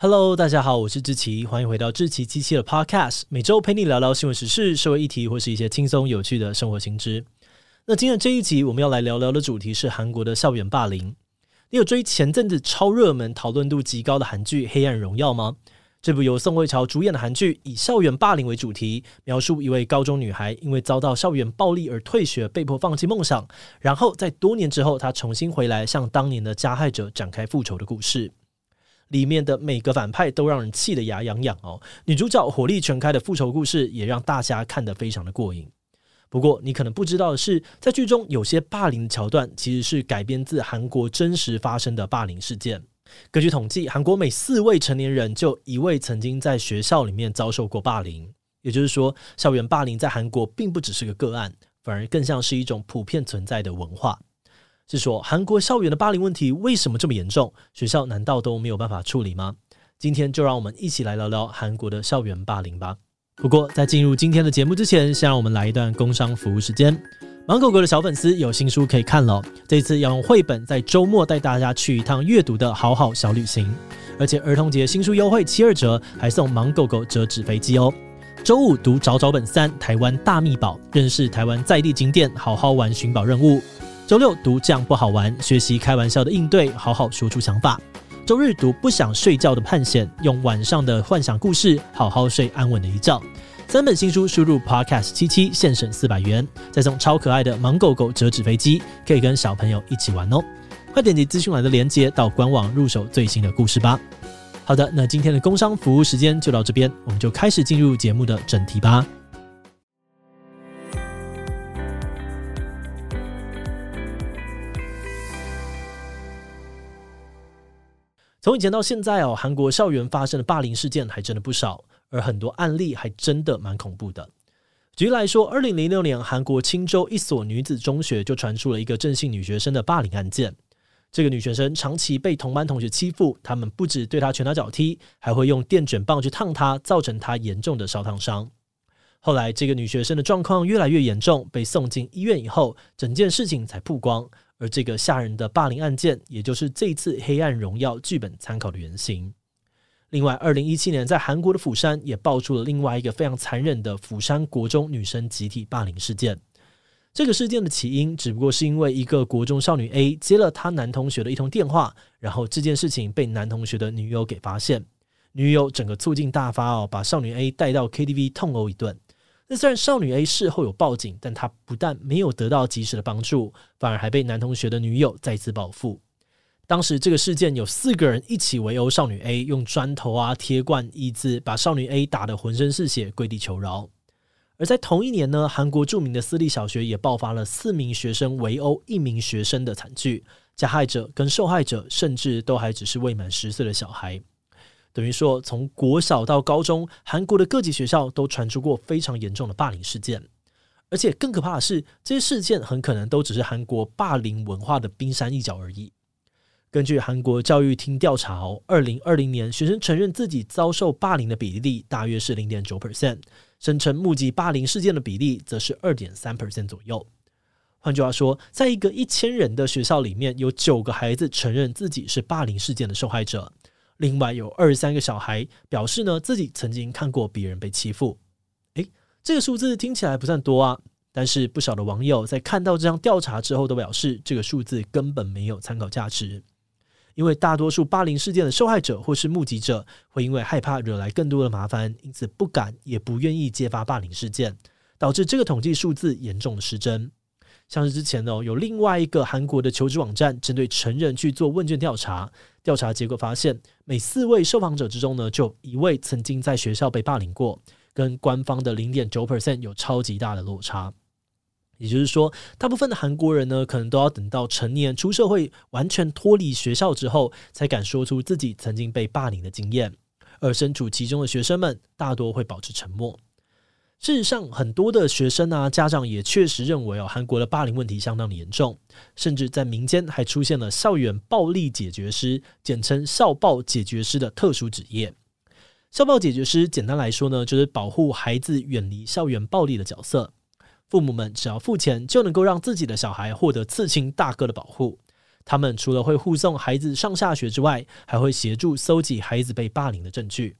Hello，大家好，我是志奇，欢迎回到志奇机器的 Podcast，每周陪你聊聊新闻时事、社会议题或是一些轻松有趣的生活新知。那今天这一集我们要来聊聊的主题是韩国的校园霸凌。你有追前阵子超热门、讨论度极高的韩剧《黑暗荣耀》吗？这部由宋慧乔主演的韩剧以校园霸凌为主题，描述一位高中女孩因为遭到校园暴力而退学，被迫放弃梦想，然后在多年之后，她重新回来向当年的加害者展开复仇的故事。里面的每个反派都让人气得牙痒痒哦，女主角火力全开的复仇故事也让大家看得非常的过瘾。不过，你可能不知道的是，在剧中有些霸凌的桥段其实是改编自韩国真实发生的霸凌事件。根据统计，韩国每四位成年人就一位曾经在学校里面遭受过霸凌。也就是说，校园霸凌在韩国并不只是个个案，反而更像是一种普遍存在的文化。是说，韩国校园的霸凌问题为什么这么严重？学校难道都没有办法处理吗？今天就让我们一起来聊聊韩国的校园霸凌吧。不过，在进入今天的节目之前，先让我们来一段工商服务时间。芒狗狗的小粉丝有新书可以看了，这次要用绘本在周末带大家去一趟阅读的好好小旅行，而且儿童节新书优惠七二折，还送芒狗狗折纸飞机哦。周五读找找本三台湾大秘宝，认识台湾在地景点，好好玩寻宝任务。周六读这样不好玩，学习开玩笑的应对，好好说出想法。周日读不想睡觉的探险，用晚上的幻想故事，好好睡安稳的一觉。三本新书输入 podcast 七七现省四百元，再送超可爱的芒狗狗折纸飞机，可以跟小朋友一起玩哦。快点击资讯栏的链接到官网入手最新的故事吧。好的，那今天的工商服务时间就到这边，我们就开始进入节目的正题吧。从以前到现在哦，韩国校园发生的霸凌事件还真的不少，而很多案例还真的蛮恐怖的。举例来说，二零零六年，韩国青州一所女子中学就传出了一个郑姓女学生的霸凌案件。这个女学生长期被同班同学欺负，他们不止对她拳打脚踢，还会用电卷棒去烫她，造成她严重的烧烫伤。后来，这个女学生的状况越来越严重，被送进医院以后，整件事情才曝光。而这个吓人的霸凌案件，也就是这次《黑暗荣耀》剧本参考的原型。另外，二零一七年在韩国的釜山也爆出了另外一个非常残忍的釜山国中女生集体霸凌事件。这个事件的起因，只不过是因为一个国中少女 A 接了她男同学的一通电话，然后这件事情被男同学的女友给发现，女友整个醋劲大发哦，把少女 A 带到 KTV 痛殴一顿。那虽然少女 A 事后有报警，但她不但没有得到及时的帮助，反而还被男同学的女友再次报复。当时这个事件有四个人一起围殴少女 A，用砖头啊、铁罐、椅子把少女 A 打得浑身是血，跪地求饶。而在同一年呢，韩国著名的私立小学也爆发了四名学生围殴一名学生的惨剧，加害者跟受害者甚至都还只是未满十岁的小孩。等于说，从国小到高中，韩国的各级学校都传出过非常严重的霸凌事件，而且更可怕的是，这些事件很可能都只是韩国霸凌文化的冰山一角而已。根据韩国教育厅调查，哦，二零二零年学生承认自己遭受霸凌的比例大约是零点九 percent，声称目击霸凌事件的比例则是二点三 percent 左右。换句话说，在一个一千人的学校里面，有九个孩子承认自己是霸凌事件的受害者。另外有二十三个小孩表示呢，自己曾经看过别人被欺负。诶，这个数字听起来不算多啊，但是不少的网友在看到这项调查之后，都表示这个数字根本没有参考价值，因为大多数霸凌事件的受害者或是目击者会因为害怕惹来更多的麻烦，因此不敢也不愿意揭发霸凌事件，导致这个统计数字严重的失真。像是之前呢，有另外一个韩国的求职网站针对成人去做问卷调查，调查结果发现，每四位受访者之中呢，就一位曾经在学校被霸凌过，跟官方的零点九 percent 有超级大的落差。也就是说，大部分的韩国人呢，可能都要等到成年出社会，完全脱离学校之后，才敢说出自己曾经被霸凌的经验，而身处其中的学生们，大多会保持沉默。事实上，很多的学生啊，家长也确实认为哦，韩国的霸凌问题相当的严重，甚至在民间还出现了校园暴力解决师，简称校暴解决师的特殊职业。校暴解决师简单来说呢，就是保护孩子远离校园暴力的角色。父母们只要付钱，就能够让自己的小孩获得刺青大哥的保护。他们除了会护送孩子上下学之外，还会协助搜集孩子被霸凌的证据。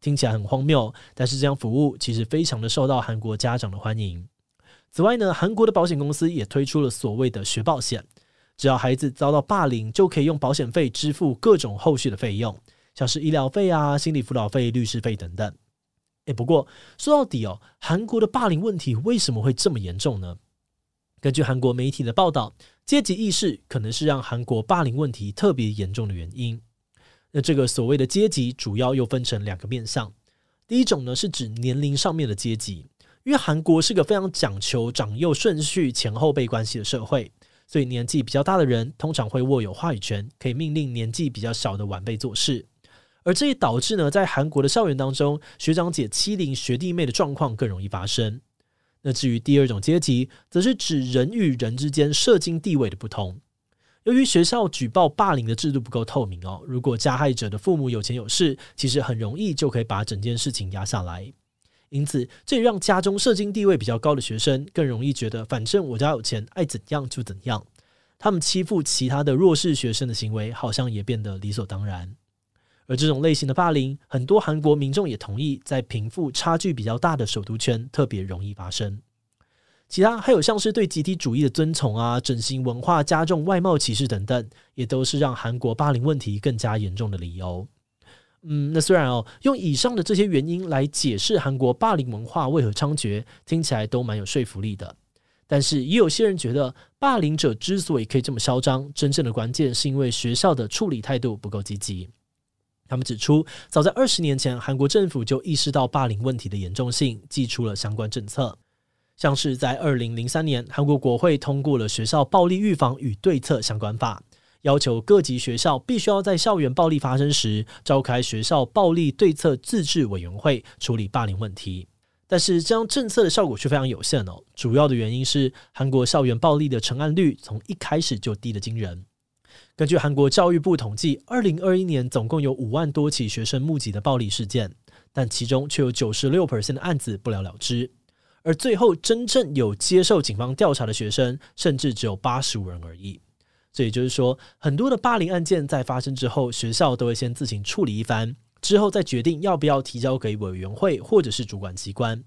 听起来很荒谬，但是这样服务其实非常的受到韩国家长的欢迎。此外呢，韩国的保险公司也推出了所谓的学保险，只要孩子遭到霸凌，就可以用保险费支付各种后续的费用，像是医疗费啊、心理辅导费、律师费等等。诶，不过说到底哦，韩国的霸凌问题为什么会这么严重呢？根据韩国媒体的报道，阶级意识可能是让韩国霸凌问题特别严重的原因。那这个所谓的阶级，主要又分成两个面向。第一种呢，是指年龄上面的阶级。因为韩国是个非常讲求长幼顺序、前后辈关系的社会，所以年纪比较大的人通常会握有话语权，可以命令年纪比较小的晚辈做事。而这也导致呢，在韩国的校园当中，学长姐欺凌学弟妹的状况更容易发生。那至于第二种阶级，则是指人与人之间社经地位的不同。由于学校举报霸凌的制度不够透明哦，如果加害者的父母有钱有势，其实很容易就可以把整件事情压下来。因此，这也让家中社经地位比较高的学生更容易觉得，反正我家有钱，爱怎样就怎样。他们欺负其他的弱势学生的行为，好像也变得理所当然。而这种类型的霸凌，很多韩国民众也同意，在贫富差距比较大的首都圈特别容易发生。其他还有像是对集体主义的尊崇啊，整形文化加重外貌歧视等等，也都是让韩国霸凌问题更加严重的理由。嗯，那虽然哦，用以上的这些原因来解释韩国霸凌文化为何猖獗，听起来都蛮有说服力的。但是也有些人觉得，霸凌者之所以可以这么嚣张，真正的关键是因为学校的处理态度不够积极。他们指出，早在二十年前，韩国政府就意识到霸凌问题的严重性，寄出了相关政策，像是在二零零三年，韩国国会通过了《学校暴力预防与对策相关法》。要求各级学校必须要在校园暴力发生时召开学校暴力对策自治委员会处理霸凌问题，但是这样政策的效果却非常有限哦。主要的原因是韩国校园暴力的成案率从一开始就低得惊人。根据韩国教育部统计，二零二一年总共有五万多起学生目击的暴力事件，但其中却有九十六 percent 的案子不了了之，而最后真正有接受警方调查的学生，甚至只有八十五人而已。所以就是说，很多的霸凌案件在发生之后，学校都会先自行处理一番，之后再决定要不要提交给委员会或者是主管机关。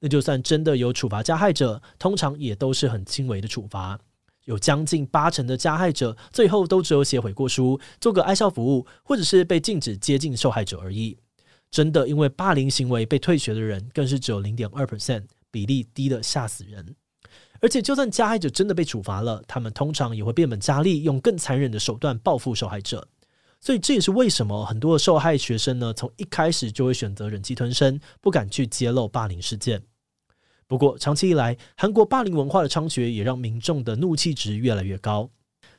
那就算真的有处罚加害者，通常也都是很轻微的处罚。有将近八成的加害者最后都只有写悔过书、做个哀校服务，或者是被禁止接近受害者而已。真的因为霸凌行为被退学的人，更是只有零点二 percent，比例低得吓死人。而且，就算加害者真的被处罚了，他们通常也会变本加厉，用更残忍的手段报复受害者。所以，这也是为什么很多的受害学生呢，从一开始就会选择忍气吞声，不敢去揭露霸凌事件。不过，长期以来，韩国霸凌文化的猖獗也让民众的怒气值越来越高。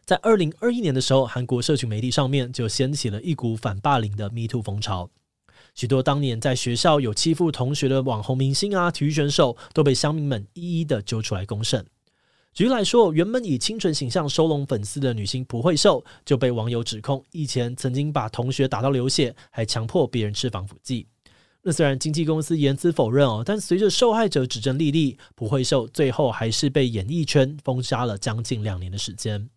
在二零二一年的时候，韩国社群媒体上面就掀起了一股反霸凌的 Me Too 风潮。许多当年在学校有欺负同学的网红明星啊、体育选手，都被乡民们一一的揪出来公审。举例来说，原本以清纯形象收拢粉丝的女星朴慧秀，就被网友指控以前曾经把同学打到流血，还强迫别人吃防腐剂。那虽然经纪公司严词否认哦，但随着受害者指证历历，朴慧秀最后还是被演艺圈封杀了将近两年的时间。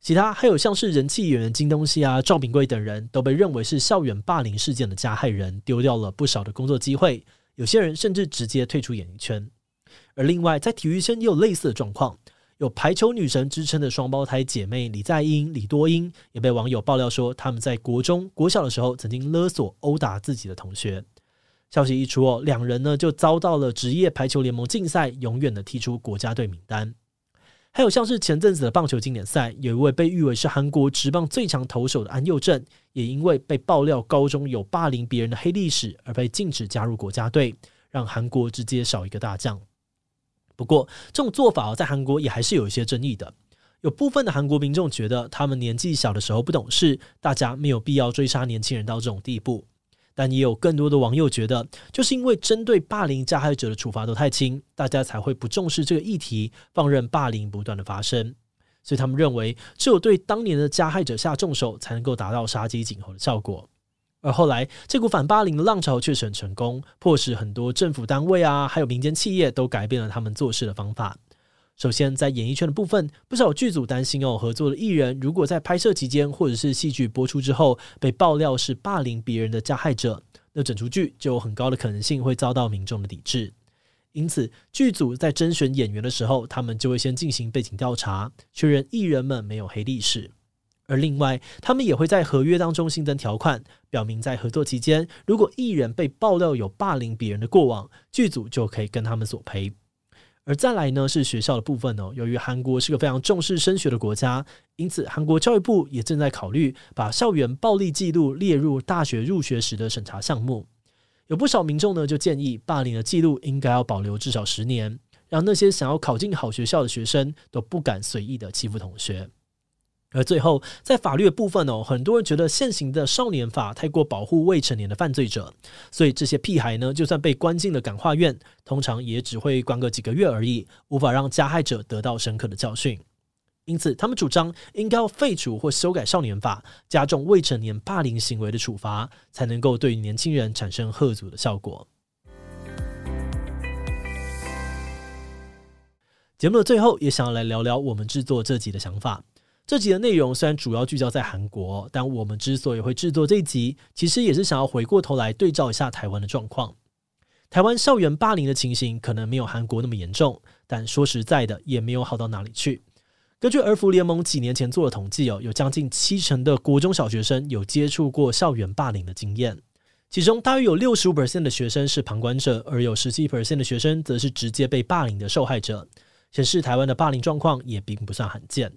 其他还有像是人气演员金东熙啊、赵秉贵等人都被认为是校园霸凌事件的加害人，丢掉了不少的工作机会。有些人甚至直接退出演艺圈。而另外，在体育圈也有类似的状况，有排球女神之称的双胞胎姐妹李在英、李多英，也被网友爆料说，他们在国中、国小的时候曾经勒索、殴打自己的同学。消息一出哦，两人呢就遭到了职业排球联盟禁赛，永远的踢出国家队名单。还有像是前阵子的棒球经典赛，有一位被誉为是韩国职棒最强投手的安宥正，也因为被爆料高中有霸凌别人的黑历史而被禁止加入国家队，让韩国直接少一个大将。不过，这种做法在韩国也还是有一些争议的。有部分的韩国民众觉得，他们年纪小的时候不懂事，大家没有必要追杀年轻人到这种地步。但也有更多的网友觉得，就是因为针对霸凌加害者的处罚都太轻，大家才会不重视这个议题，放任霸凌不断的发生。所以他们认为，只有对当年的加害者下重手，才能够达到杀鸡儆猴的效果。而后来，这股反霸凌的浪潮确实很成功，迫使很多政府单位啊，还有民间企业都改变了他们做事的方法。首先，在演艺圈的部分，不少剧组担心哦，合作的艺人如果在拍摄期间或者是戏剧播出之后被爆料是霸凌别人的加害者，那整出剧就有很高的可能性会遭到民众的抵制。因此，剧组在甄选演员的时候，他们就会先进行背景调查，确认艺人们没有黑历史。而另外，他们也会在合约当中新增条款，表明在合作期间，如果艺人被爆料有霸凌别人的过往，剧组就可以跟他们索赔。而再来呢，是学校的部分哦。由于韩国是个非常重视升学的国家，因此韩国教育部也正在考虑把校园暴力记录列入大学入学时的审查项目。有不少民众呢就建议，霸凌的记录应该要保留至少十年，让那些想要考进好学校的学生都不敢随意的欺负同学。而最后，在法律的部分哦，很多人觉得现行的少年法太过保护未成年的犯罪者，所以这些屁孩呢，就算被关进了感化院，通常也只会关个几个月而已，无法让加害者得到深刻的教训。因此，他们主张应该要废除或修改少年法，加重未成年霸凌行为的处罚，才能够对年轻人产生吓阻的效果。节目的最后，也想要来聊聊我们制作这集的想法。这集的内容虽然主要聚焦在韩国，但我们之所以会制作这一集，其实也是想要回过头来对照一下台湾的状况。台湾校园霸凌的情形可能没有韩国那么严重，但说实在的，也没有好到哪里去。根据儿福联盟几年前做的统计哦，有将近七成的国中小学生有接触过校园霸凌的经验，其中大约有六十五 percent 的学生是旁观者，而有十七 percent 的学生则是直接被霸凌的受害者，显示台湾的霸凌状况也并不算罕见。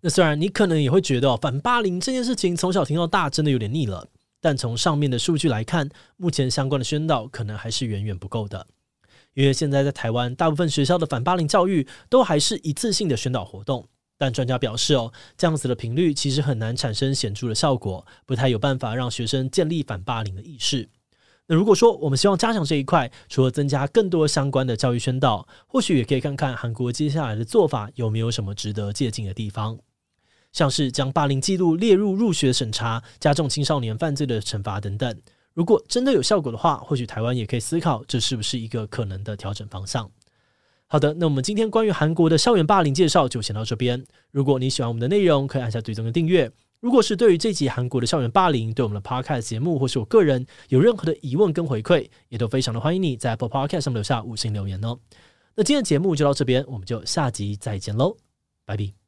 那虽然你可能也会觉得哦反霸凌这件事情从小听到大，真的有点腻了，但从上面的数据来看，目前相关的宣导可能还是远远不够的。因为现在在台湾，大部分学校的反霸凌教育都还是一次性的宣导活动，但专家表示哦，这样子的频率其实很难产生显著的效果，不太有办法让学生建立反霸凌的意识。那如果说我们希望加强这一块，除了增加更多相关的教育宣导，或许也可以看看韩国接下来的做法有没有什么值得借鉴的地方。像是将霸凌记录列入入学审查、加重青少年犯罪的惩罚等等，如果真的有效果的话，或许台湾也可以思考这是不是一个可能的调整方向。好的，那我们今天关于韩国的校园霸凌介绍就先到这边。如果你喜欢我们的内容，可以按下追踪的订阅。如果是对于这集韩国的校园霸凌，对我们的 Podcast 节目或是我个人有任何的疑问跟回馈，也都非常的欢迎你在 Apple Podcast 上留下五星留言哦。那今天节目就到这边，我们就下集再见喽，拜拜。